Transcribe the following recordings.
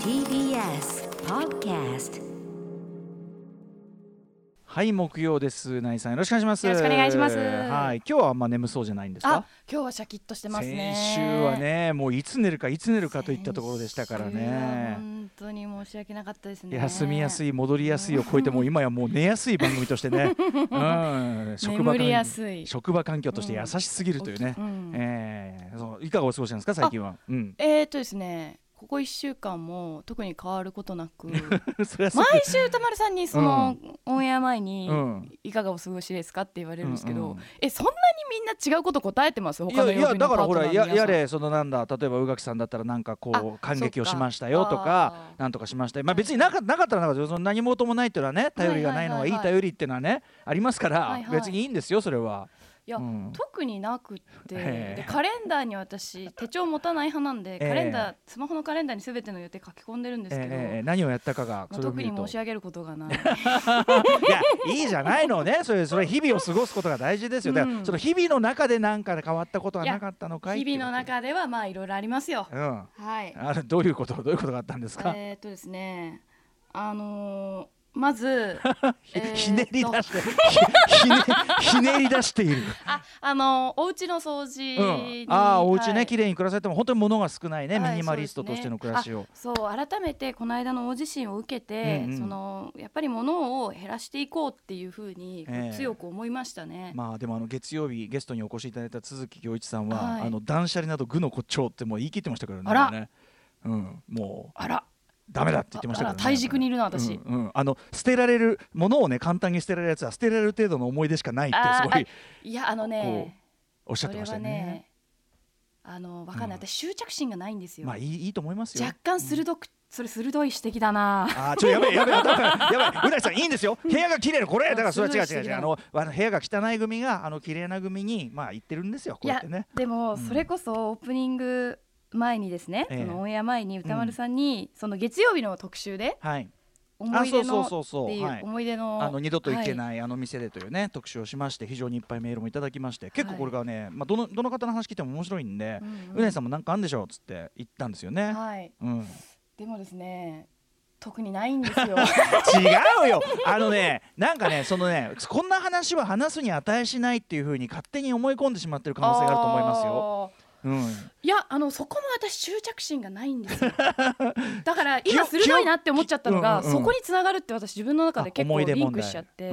TBS Podcast はい木曜です。ナイさんよろしくお願いします。よろしくお願いします。はい今日はあんま眠そうじゃないんですあか今日はシャキッとしてますね。先週はねもういつ寝るかいつ寝るかといったところでしたからね。本当に申し訳なかったですね。休みやすい戻りやすいを超えてもう今やもう寝やすい番組としてね、うん、職場眠りや環すい。職場環境として優しすぎるというね、うん。えーそういかがお過ごしなんですか最近は、うん、えー、とですねここ1週間も特に変わることなく 毎週歌丸さんにその、オンエア前に、うん。いかがお過ごしですかって言われるんですけど、うんうんえそんなにみんな違うこと答えてます？い他のやいやだからほらややれれそのなんだ例えば宇垣さんだったらなんかこあう感激をしましたよとかなんとかしましたよ。まあ別になかなかったらなんかその何事もないっていうのはね頼りがないのはいい頼りっていうのはねありますから別にいいんですよそれは。いや、うん。特になくってカレンダーに私手帳持たない派なんでえカレンダー、スマホのカレンダーにすべての予定書き込んでるんですけど、えー何をやったかがまあ特に申し上げることがない。いやいいじゃないのね。それそれ日々を過ごすことが大事ですよ。だからうん。その日々の中で何か変わったことはなかったのかい日々の中ではまあいろいろありますよ。うん。はい。あれどういうことどういうことがあったんですか、えーっとですね、あのーまずひ ひねり出してひひねり出している。ああのーお家の掃除に、うん、ああお家ね、はい綺麗に暮らされても本当に物が少ないね、はいミニマリストとしての暮らしを。そう改めてこの間の大地震を受けて、うんうん。そのやっぱり物を減らしていこうっていうふうに強く思いましたね。まあでもあの月曜日ゲストにお越しいただいた鈴木恭一さんは、はい。あの断捨離など愚の骨頂ってもう言い切ってましたからね。あら。ね。うん、もう。あらダメだって言ってましたからね。あら大軸にいるな私。うんうん。あの捨てられるものをね簡単に捨てられるやつは捨てられる程度の思い出しかないってすごあいいやあのねおっしゃってましたね。ねあのわかんない、私執着心がないんですよ。まあいいいいと思いますよ。若干鋭く、それ鋭い指摘だな。あーちょやべえやべえやばい うなぎさんいいんですよ。部屋が綺麗なこれ。だからそれは違う違う違う。あのあの部屋が汚い組があの綺麗な組にまあ言ってるんですよこいうややってね。でもうん。それこそオープニング前にですね、ええ。そのオンエア前に歌丸さんに、その月曜日の特集ではい。思い出のっていう、はい。思い出のあの二度と行けい、ない。あの店でというね特集をしまして非常にいっぱいメールもいただきまして結構これがねまあどのどの方の話聞いても面白いんでうんうん。うなぎさんもなんかあんでしょうっつって言ったんですよね。はい、うん。でもですね特にないんですよ。違うよ。あのねなんかねそのねこんな話は話すに値しないっていうふうに勝手に思い込んでしまってる可能性があると思いますよ。うん、いやあのそこも私執着心がないんですよ。だから今鋭いなって思っちゃったのが、うんうんうん。そこにつながるって私自分の中で結構リンクしちゃって、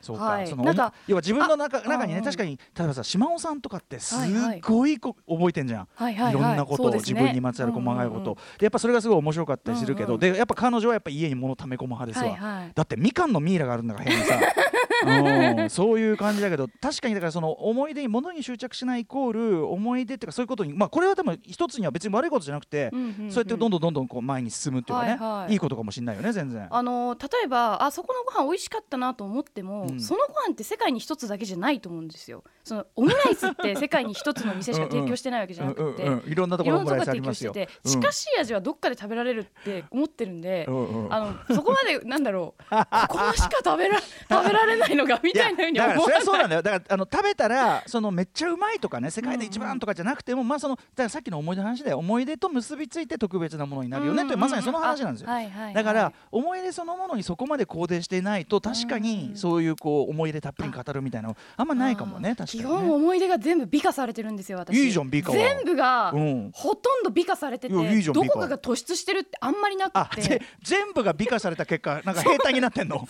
そうか、はい。そのなんか要は自分の中あ中にね確かに例えばさ島尾さんとかってすっはいはいごい。こ覚えてんじゃん。はいはいはいい。ろんなことを、ね。分にまつわる細かいこと、うんうんやっぱそれがすごい面白かったりするけど、うんうんでやっぱ彼女はやっぱ家に物溜め込む派ですわ、はいはい。だってみかんのミイラがあるんだから部屋にさ。うん そういう感じだけど確かにだからその思い出に物に執着しないイコール思い出っていうかそういうことにまあこれはでも一つには別に悪いことじゃなくて、うんうんうんそうやってどんどんどんどんこう前に進むっていうかね、はいはい。いいことかもしれないよね全然。あの例えばあそこのご飯美味しかったなと思っても、うん。そのご飯って世界に一つだけじゃないと思うんですよ。そのオムライスって世界に一つの店しか提供してないわけじゃなくて、うんうんうんいろんなといころんなところ提りますよ。供してて、うん。近しい味はどっかで食べられるって思ってるんで、うんうんあのそこまでなんだろう。ここしか食べら食べられないのがみたいなふうに思わそれはそうなんだよ。だからあの食べたら そのめっちゃうまいとかね世界で一番とかじゃなくても、まあそのだからさっきの思い出の話で思い出と結びついて特別なものになるよねというまさにその話なんですよ。あはいはいはい。だから思い出そのものにそこまで肯定していないと確かにそういうこう思い出たっぷりに語るみたいなのあんまないかもね確かにね。思い出が全部美化されてるんですよ私。いいじゃん美化は。全部が、うん。ほとんど美化されてていやいどこかが突出してるってあんまりなあくて。ぜ全部が美化された結果なんか平坦になってんの。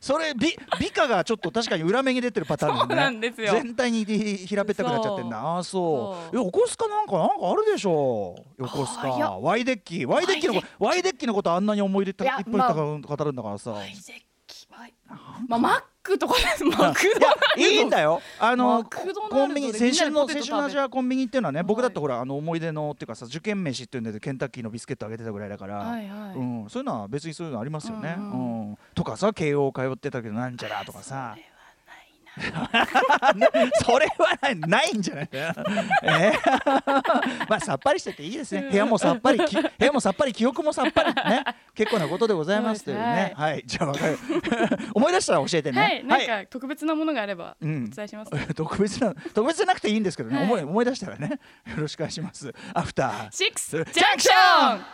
そ れ美美化がちょっと確かに裏目に出てるパターンね。そうなんですよ。全体にひ平べったくなっちゃってんだ。あそう。横須賀なんかなんかあるでしょ横須賀。ワイデッキワイデッキのこワイデッキのことあんなに思い出たいっぱいた語るんだからさ、はい絶起はいまあマックとかですマクドナルドいいんだよ。あのコンビニ青春の青春の味はコンビニっていうのはね、はい。僕だってほらあの思い出のっていうかさ受験飯っていうんでケンタッキーのビスケットあげてたぐらいだから、はいはい。うん、そういうのは別にそういうのありますよね。ううん。んとかさ慶応通ってたけどなんちゃらとかさ それはないなそれはないないんじゃない？えー。まあさっぱりしてていいですね。部屋もさっぱりき部屋もさっぱり記憶もさっぱりね。結構なことでございますというね。はい。はい。じゃあわかる。思い出したら教えてね。はい、なんか特別なものがあればおうん。伝えします。特別な特別じゃなくていいんですけどね、はい思い。思い出したらね。よろしくお願いします。アフターシックスジャンクジャンクシション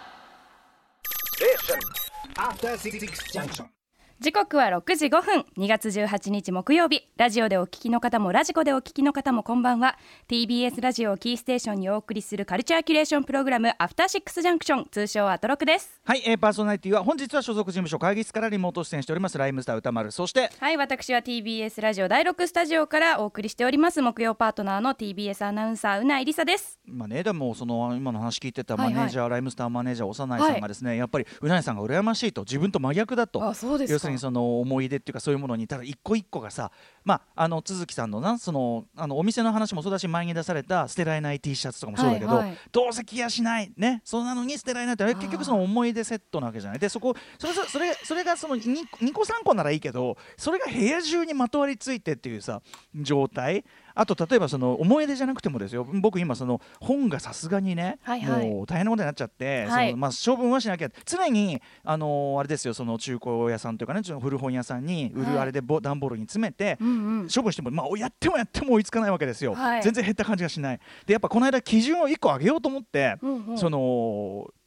After Six Junction. 時刻は6時5分。2月18日木曜日。ラジオでお聞きの方もラジコでお聞きの方もこんばんは。TBS ラジオをキーステーションにお送りするカルチャーキュレーションプログラムアフターシックスジャンクション通称アトロクです。はい、えー、パーソナリティは本日は所属事務所会議室からリモート出演しております。ライムスター歌丸。そしてはい私は TBS ラジオ第6スタジオからお送りしております。木曜パートナーの TBS アナウンサーうないりさです。まあね、でもその今の話聞いてたはいはい。マネージャー、ライムスターマネージャー長内さんがですね、やっぱりうないさんが羨ましいと自分と真逆だと。あそうですにその思い出っていうかそういうものにただ一個一個がさまああの都築さんのなそのあのお店の話もそうだし前に出された捨てられない T シャツとかもそうだけど、はいはい。どうせ着やしないねそんなのに捨てられないって結局その思い出セットなわけじゃない。でそこそれそそれそれがその 2, 2個3個ならいいけどそれが部屋中にまとわりついてっていうさ状態。あと例えばその思い出じゃなくてもですよ。僕今その本がさすがにね、はいはい。もう大変なことになっちゃって、はい。そのまあ、処分はしなきゃ。常にあのーあれですよその中古屋さんというかね古本屋さんに売はい。るあれでボ段ボールに詰めて、うんうん処分しても、まあ、やってもやっても追いつかないわけですよ、はい。全然減った感じがしない。でやっぱこの間基準を1個上げようと思って、うんうん。その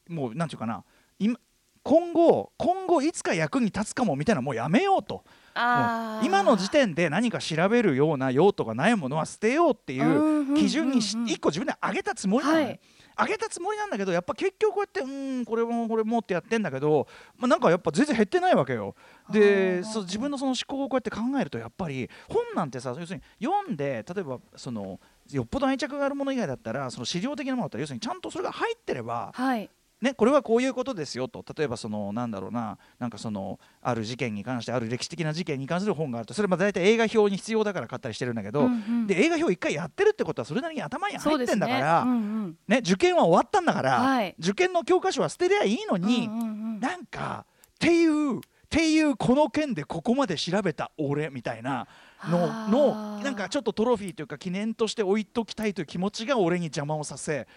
もうなんていうかな。今今後今後いつか役に立つかもみたいなのもうやめようと。今の時点で何か調べるような用途がないものは捨てようっていう基準にしうんうんうん。うん1個自分で上げたつもりなのね、はい上げたつもりなんだけどやっぱ結局こうやってうんこれもこれもってやってんだけど、まあ、なんかやっぱ全然減ってないわけよ。でそう自分のその思考をこうやって考えるとやっぱり本なんてさ要するに読んで例えばそのよっぽど愛着があるもの以外だったらその資料的なものだったら要するにちゃんとそれが入ってればはいね、これはこういうことですよと。例えばそのなんだろうななんかそのある事件に関してある歴史的な事件に関する本があると。それは大体映画表に必要だから買ったりしてるんだけど、うんうん。で映画表一回やってるってことはそれなりに頭に入ってんだから、そうねですね。受験は終わったんだから、はい。受験の教科書は捨てりゃいいのに、うんうんうんうん。なんかっていうっていうこの件でここまで調べた俺みたいなのあのーなんかちょっとトロフィーというか記念として置いときたいという気持ちが俺に邪魔をさせ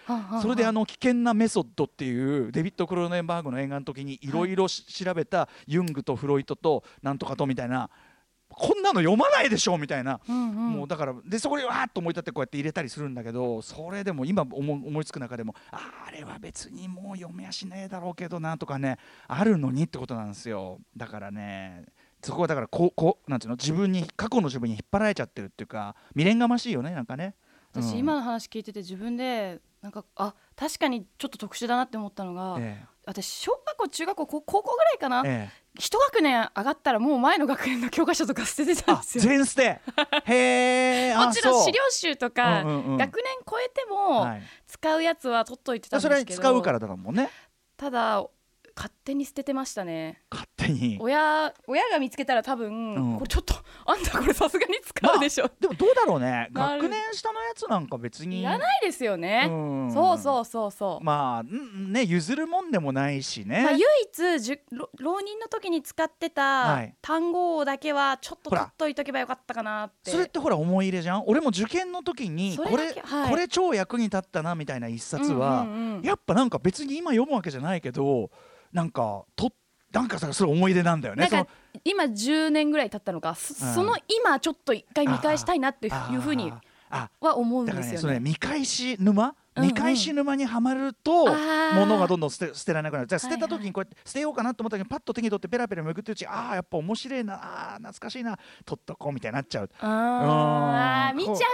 それであの危険なメソッドっていうデビッド・クローネンバーグの映画の時にいろいろ調べたユングとフロイトとなんとかとみたいなこんなの読まないでしょみたいな。うんうん。もうだからでそこでわーっと思い立ってこうやって入れたりするんだけどそれでも今思思いつく中でもあれは別にもう読めやしねえだろうけどなとかねあるのにってことなんですよ。だからねそこはだからこうこうなんていうの自分に過去の自分に引っ張られちゃってるっていうか未練がましいよねなんかね。うん。私今の話聞いてて自分でなんかあ確かにちょっと特殊だなって思ったのが、え私小学校中学校高高校ぐらいかな、ええ。え一学年上がったらもう前の学年の教科書とか捨ててたんあですよ。全捨て。へえ もちろん資料集とか、うんうんうん。学年超えてもはい、使うやつは取っといてたんですそれけどは使うからだもんね。ただ勝手に捨ててましたね。勝手に。親親が見つけたら多分、うん。これちょっとあんたこれさすがに使うでしょ、でもどうだろうね。学年下のやつなんか別に。いらないですよね、うん。そうそうそうそう、まあんね譲るもんでもないしね、まあ、唯一じゅろ浪人の時に使ってはたい。単語だけはちょっと取っといとけばよかったかなって。それってほら思い入れじゃん？俺も受験の時にこれはい。これ超役に立ったなみたいな一冊は、うんうんうんやっぱなんか別に今読むわけじゃないけどなんかとなんかさそれ思い出なんだよね。なんかその今10年ぐらい経ったのか、そうん。その今ちょっと一回見返したいなっていうふうにあは思うんですよね。ね見返し沼、うんうん。見返し沼にはまると物がどんどん捨て捨てられなくなる。じゃあ捨てた時にこうやって捨てようかなと思った時にパッと手に取ってペラペラめくってるうちああやっぱ面白いなあー懐かしいな取っとこうみたいになっちゃう。あー。うん。見ちゃうとね。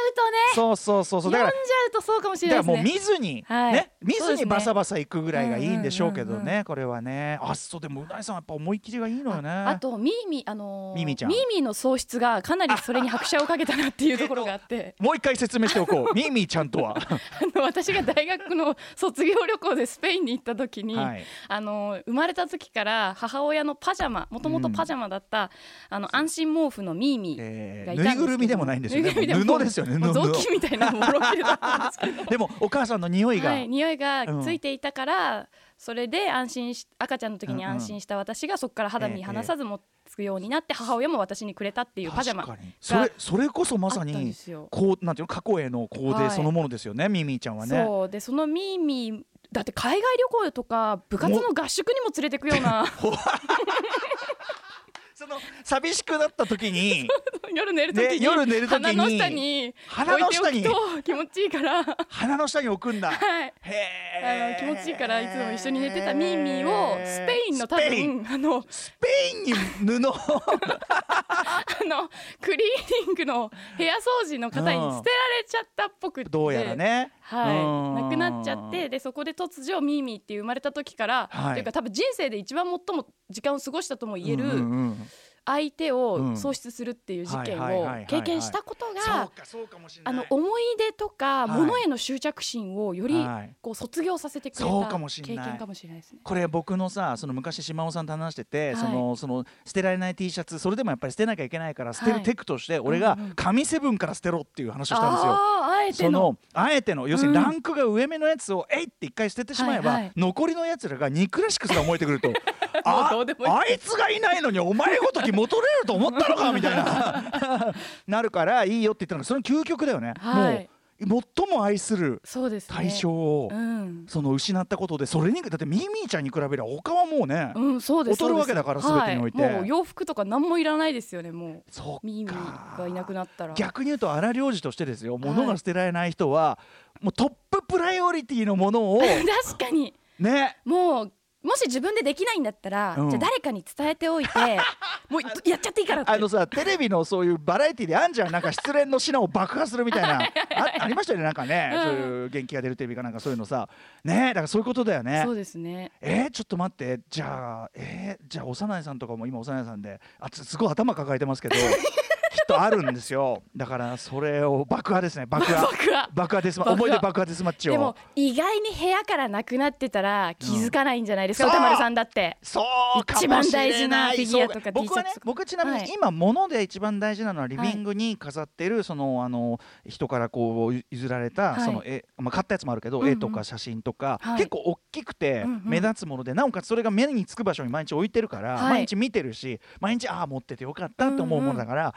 そうそうそうそう。だから読んじゃうとそうかもしれだからもう。見ずに、はい。ね見ずにバサバサ行くぐらいがいいんでしょうけどね、うんうんうんこれはね。あそうでもうなぎさんはやっぱ思い切りがいいのよね。あとミーミーあのーミーミーちゃん。ミーミーの喪失がかなりそれに拍車をかけたなっていうところがあって、もう一回説明しておこう。ミーミーちゃんとは。あの私が大学の卒業旅行でスペインに行った時に、はい。あの生まれた時から母親のパジャマもともとパジャマだった、あの安心毛布のミーミーえーがいたんですけどぬいぐるみでもないんですよね。布ですよね布。雑巾みたいなもろけだったんですけど。でもお母さんの匂いが、はい、匂いがついていたから、それで安心し赤ちゃんの時にうんうん。安心した私がそこから肌身離さずもつくようになって母親も私にくれたっていうパジャマそれそれこそまさに。こうなんていうの過去へのコーデはいそのものですよね、ミミィちゃんはね。そうでそのミーミーだって海外旅行とか部活の合宿にも連れてくような その寂しくなった時に 夜寝る時に、ね夜寝る時に鼻の下に鼻の下に置いておくと気持ちいいから。は鼻の下に置くんだ。い。へあえ。の気持ちいいからいつも一緒に寝てたミーミーをスペインの多スペイン。分あのスペインに布 あのクリーニングの部屋掃除の方に捨てられちゃったっぽくってどうやらね。はい、うん。なくなっちゃってでそこで突如ミーミーって生まれた時から、はい。というか多分人生で一番最も時間を過ごしたとも言えるうんうんうん相手うん。を喪失するっていう事件を経験したことが。あの思い出とかはい。物への執着心をよりはい。こう卒業させてくれた経験かもしれないですね。これ僕のさその昔島尾さんと話してて、はい。そのその捨てられない T シャツそれでもやっぱり捨てなきゃいけないから捨てるテクとして、俺が紙セブンから捨てろっていう話をしたんですよ。あえてそののあえての要するにうん。ランクが上目のやつをえいって一回捨ててしまえば、はいはい。残りのやつらが憎らしくすら思えてくると あいい。あいつがいないのにお前ごとき戻れると思ったのかみたいな。なるからいいよって言ったのがその究極だよね、はい。もう最も愛するそうですね。対象を、うん、その失ったことでそれにだってミーミーちゃんに比べれば他はもうね、うん、そうです。劣るわけだから全てにおいて。はもう洋服とか何もいらないですよね。もう。そうミーミーがいなくなったら。逆に言うと荒領事としてですよ物が捨てられない人は、もうトッププライオリティのものを 確かに。ね。もうもし自分でできないんだったら、うん。じゃあ誰かに伝えておいて もうやっちゃっていいからって。あのさテレビのそういうバラエティであんじゃんなんか失恋の品を爆破するみたいな あありましたよねなんかね、うんそういう元気が出るテレビかなんかそういうのさ。ねだからそういうことだよね。そうですね。えー、ちょっと待って。じゃあえー、じゃあ幼いさんとかも今幼いさんであつすごい頭抱えてますけど。き っとあるんですよ。だからそれを爆破ですね。爆破。爆破。デスマ思い出爆破デスマッチを。でも意外に部屋からなくなってたら気づかないんじゃないですか、うん。歌丸さんだって。そうかもし一番れない。大事なフィギュアとか T シャツ。とかね僕ちなみはいに今物で一番大事なのはリビングに飾ってるそのあの人からこう譲られたはい。その絵まあ買ったやつもあるけど絵とか写真とかはい。結構大きくて目立つものでなおかつそれが目につく場所に毎日置いてるからはい。毎日見てるし毎日ああ持っててよかったって思うものだから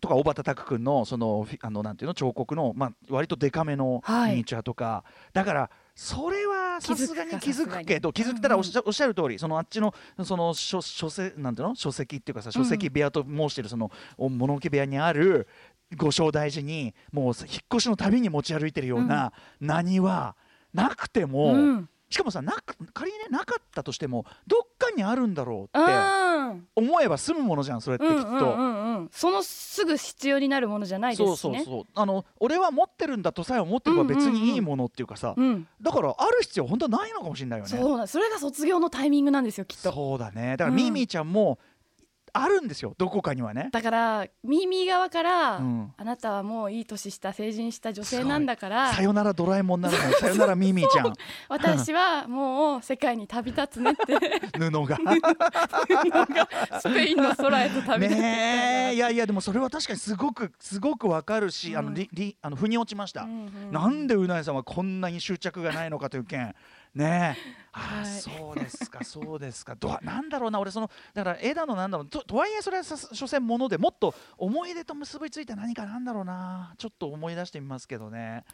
とか小畑拓君のそのあのなんていうの彫刻のまあ割とデカめのはい。ミニチュアとか。だからそれはさすがに気づくけど気づいたらおっしゃおっしゃる通りそのあっちのその書書籍なんていうの書籍っていうかさ書籍部屋と申してるそのお物置部屋にあるご正大寺にもう引っ越しのたびに持ち歩いてるような何はなくても、うんしかもさなく仮にねなかったとしてもどっかにあるんだろううってん。思えば済むものじゃんそれってきっと。うんうんうんうん。そのすぐ必要になるものじゃないですしね。そうそうそう。あの俺は持ってるんだとさえ思ってれば別にいいものっていうかさ、うん。だからある必要本当はないのかもしれないよね。そうそれが卒業のタイミングなんですよきっと。そうだね。だからうんミーミーちゃんもあるんですよどこかにはね。だからミーミー側から、うん。あなたはもういい年した成人した女性なんだからさよならドラえもんなのにさよならミーミーちゃん。私はもう世界に旅立つねって。布が。スペインの空へと旅立ってねえ。いやいやでもそれは確かにすごくすごくわかるし、あのうんりりあの腑に落ちました。うんうんなんでうなえさんはこんなに執着がないのかという件ね。えああ、はいそうですか そうですか。どなんだろうな俺そのだから絵だのなんだろう。ととはいえそれはさ所詮ものでもっと思い出と結びついた何かなんだろうな。ちょっと思い出してみますけどね。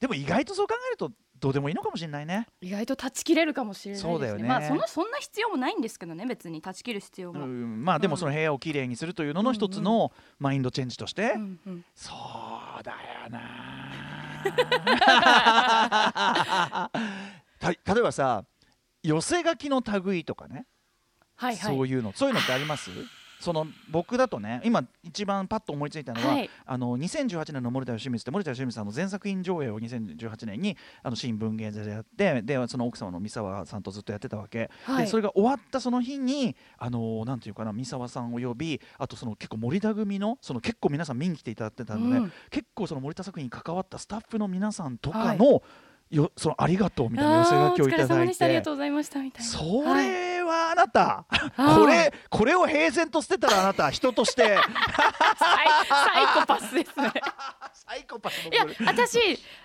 でも意外とそう考えるとどうでもいいのかもしれないね。意外と断ち切れるかもしれないですね。そうだよね。まあそのそんな必要もないんですけどね別に断ち切る必要うも、うんん。まあでもその部屋をきれいにするというのの一つのマインドチェンジとして、うんそうだよな。た 例えばさ寄せ書きの類とかね、はいはい。そういうの。そういうのってあります？その僕だとね今一番パッと思いついたのは、はい。あの2018年の森田義満って森田義満さんの全作品上映を2018年にあの新文芸座でやってでその奥様の三沢さんとずっとやってたわけ、はい。でそれが終わったその日にあのなんていうかな三沢さんを呼びあとその結構森田組のその結構皆さん見に来ていただいてたので、うん。結構その森田作品に関わったスタッフの皆さんとかの、よそのありがとうみたいな寄せ書きをいただい様でした。ありがてとうございましたみたいな。そはいれはあなた、これこれを平然と捨てたらあなた人として。サイコパスですね。サイコパスのいや私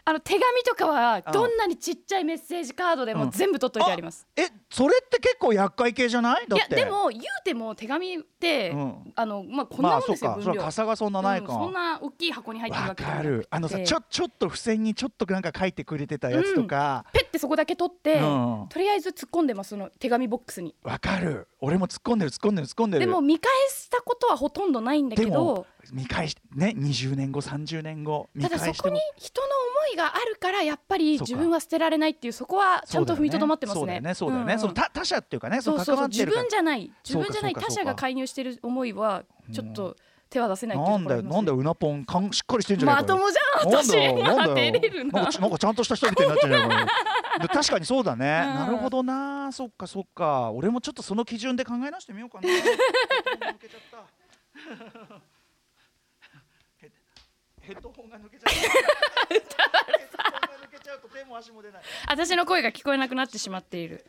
あの手紙とかはどんなにちっちゃいメッセージカードでも全部取っといてあります、えそれって結構厄介系じゃない？だいって。やでも言うても手紙って、うん。あのまあこんなもんですよ、まあそうか。そがそんなないか、うんそんな大きい箱に入ってるわわけじゃなあのさちょちょっと付箋にちょっとなんか書いてくれてたやつとか。ペッてそこだけ取って、うん。とりあえず突っ込んでますその手紙ボックスに。わ、かる。俺も突っ込んでる突っ込んでる突っ込んでる。でも見返したことはほとんどないんだけど。見返してね20年後30年後見ただ返しても。そこに人の思いがあるからやっぱり自分は捨てられないっていうそこはちゃんと踏みとどまってますね。そうだよね。そうだよね、んん。その他他者っていうかねそうそうそう自分じゃない。自分じゃない他者が介入してる思いはちょっと手は出せないなんだよなんだようなぽんかんしっかりしてんじゃないまともじゃん私。なんだよなんかちなんかちゃんとした人みたいになっちゃうよ で確かにそうだね、うん。なるほどな。そっかそっか。俺もちょっとその基準で考え直してみようかな。ヘ ヘッドホンが抜けちゃった。ヘッドホンが抜けちゃうと手も足も出ない。私の声が聞こえなくなってしまっている。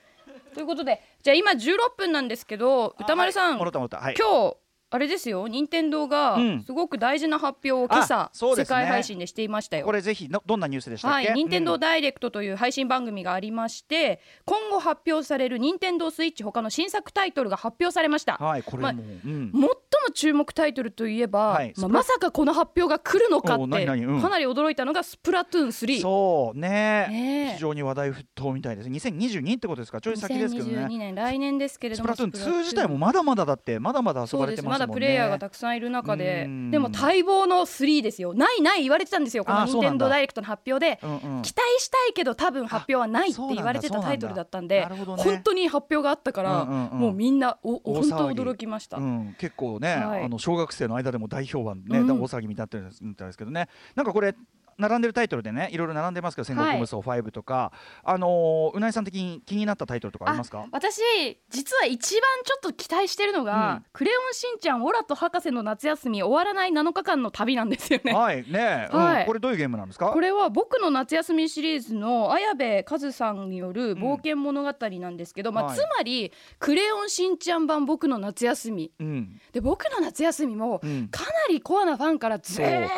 ということでじゃあ今16分なんですけど歌丸さん、はい。今日あれですよ。任天堂がうん。すごく大事な発表を今朝、うですね。世界配信でしていましたよ。こ。れぜひのどんなニュースでしたっけ？はい、任天堂うん。ダイレクトという配信番組がありまして、今後発表される任天堂スイッチ他の新作タイトルが発表されました。はいこれもう、まうん。最も注目タイトルといえば、はい。まあ、まさかこの発表が来るのかっおてうん。かなり驚いたのがスプラトゥーン3。そうねねえ。非常に話題沸騰みたいです。2022ってことですか？ちょい先ですけど2022ね年来年ですけれどもスプラトゥーン2自体もまだまだだってまだまだ遊ばれてまもんね。ますだプレイヤーがたくさんいる中でうん。でも待望の3ですよ。ないない言われてたんですよこの任天堂ダイレクトの発表で。うんうん。期待したいけど多分発表はないって言われてたタイトルだったんでなるほどね。本当に発表があったからうんうんうん。もうみんなお大本当驚きました。うん、結構ね、はい。あの小学生の間でも大評判ね、うん。大騒ぎみたいになってるみたいですけどね。なんかこれ並んでるタイトルでねいろいろ並んでますけど「戦国無双5」とか、あのーうなえさん的に気になったタイトルとかありますか？私実は一番ちょっと期待してるのが「うん。クレヨンしんちゃんオラと博士の夏休み終わらない7日間の旅」なんですよね。はいね、うん。はい。これどういうゲームなんですか？これは僕の夏休みシリーズの綾部和さんによる冒険物語なんですけど、まあ、はい。つまり「クレヨンしんちゃん版僕の夏休み。うん」で僕の夏休みもうん。かなりコアなファンからずーっ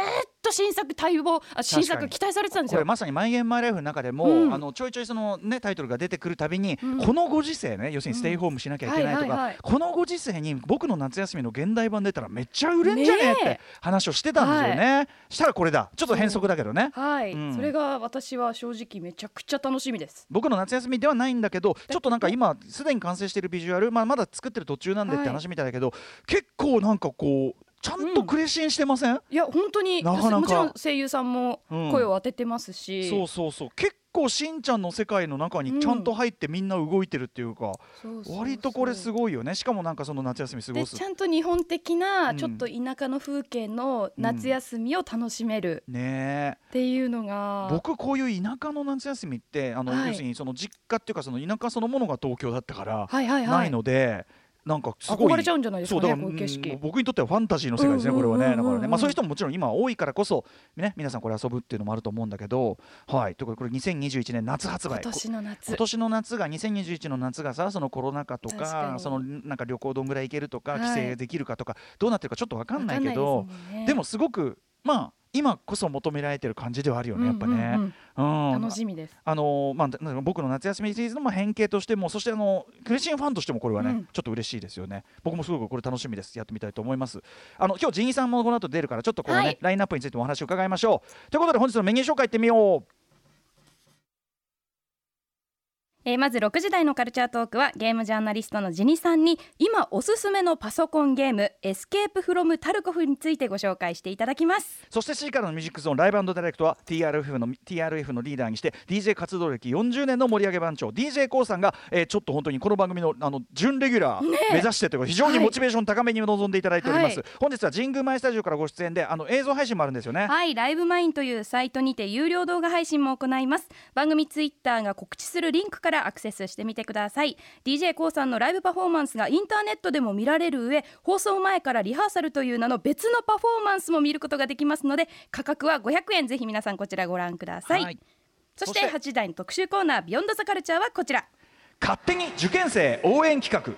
と新作待望あ新作期待されてたんですよ。これまさに「マイ・ゲーム・マイ・ライフ」の中でも、うん。あのちょいちょいその、ね、タイトルが出てくるたびに、うん。このご時世ね要するにステイホームしなきゃいけないとか、はいはいはい。このご時世に僕の夏休みの現代版出たらめっちゃ売れんじゃねえって話をしてたんですよね、したらこれだ。ちょっと変則だけどね。はい、うん。それが私は正直めちゃくちゃ楽しみです。僕の夏休みではないんだけどちょっとなんか今すでに完成しているビジュアル、まあ、まだ作ってる途中なんでってはい。話みたいだけど、結構なんかこうちゃんとクレシンしてません、いや本当に。なかなか。もちろん声優さんもうん。声を当ててますし、そうそうそう。結構しんちゃんの世界の中にちゃんと入ってみんな動いてるっていうか、そうそうそう。割とこれすごいよね。しかもなんかその夏休み過ごですちゃんと日本的うなんちょっと田舎の風景の夏休みを楽しめるねえ。っていうのが、僕こういう田舎の夏休みってあの、はい要するにその実家っていうかその田舎そのものが東京だったから、はいはいはいないのでなんかすごい憧れちゃうんじゃないですかね僕にとってはファンタジーの世界ですね、これはね、だからね、まあ、そういう人ももちろん今多いからこそ、ね、皆さんこれ遊ぶっていうのもあると思うんだけど、はい、ということでこれ2021年夏発売。今年の夏。今年の夏が2021の夏がさそのコロナ禍とかそのなんか旅行どんぐらい行けるとかはい。帰省できるかとか、どうなってるかちょっと分かんないけわどでもすごくまあ今こそ求められてる感じではあるよねやっぱね。うん。楽しみです。あのまあ、な僕の夏休みシリーズのまあ変形としてもそしてあのクレシンファンとしてもこれはね、うん。ちょっと嬉しいですよね。僕もすごくこれ楽しみです。やってみたいと思います。あの今日ジンイさんもこの後出るからちょっとこのね、はい。ラインナップについてもお話を伺いましょう。ということで本日のメニュー紹介いってみようえーまず6時台のカルチャートークはゲームジャーナリストのジニさんに今おすすめのパソコンゲームエスケープフロムタルコフについてご紹介していただきます。そして7時からのミュージックゾーンライブダイレクトは TRF の TRF のリーダーにして DJ 活動歴40年の盛り上げ番長 d j k o さんが、えーちょっと本当にこの番組のあの準レギュラー目指してというか非常にモチベーション高めに臨んでいただいております、はい。本日は神宮前スタジオからご出演であの映像配信もあるんですよね。はいライブマインというサイトにて有料動画配信も行います。番組ツイッターが告知するリンクからアクセスしてみてください。d j k o さんのライブパフォーマンスがインターネットでも見られる上放送前からリハーサルという名の別のパフォーマンスも見ることができますので価格は500円。ぜひ皆さんこちらご覧ください、はい。そしてそして。8時台の特集コーナービヨンドザカルチャーはこちら。勝手に受験生応援企画。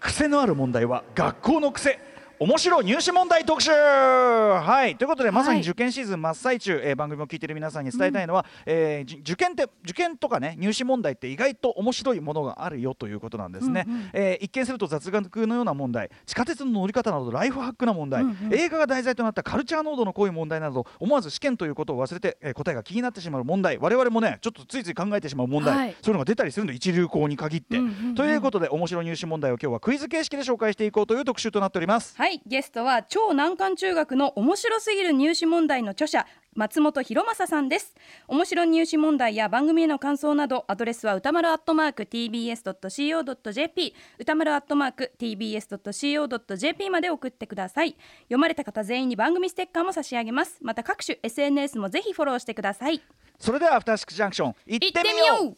癖のある問題は学校の癖面白入試問題特集！はい。ということでまさはい。に受験シーズン真っ最中、えー番組を聞いている皆さんに伝えたいのは、えーじ受験って受験とかね入試問題って意外と面白いものがあるよということなんですね、うんうん。えー一見すると雑学のような問題地下鉄の乗り方などライフハックな問題、うんうん。映画が題材となったカルチャー濃度の濃い問題など思わず試験ということを忘れて、えー答えが気になってしまう問題我々もねちょっとついつい考えてしまう問題、はい。そういうのが出たりするの一流校に限って、うんうんうん。ということで面白入試問題を今日はクイズ形式で紹介していこうという特集となっております。はいゲストは超難関中学の面白すぎる入試問題の著者松本博正さんです。面白入試問題や番組への感想などアドレスは歌丸アットマーク tbs.co.jp 歌丸アットマーク tbs.co.jp まで送ってください。読まれた方全員に番組ステッカーも差し上げます。また各種 SNS もぜひフォローしてください。それではアフターシックスジャンクション行ってみよう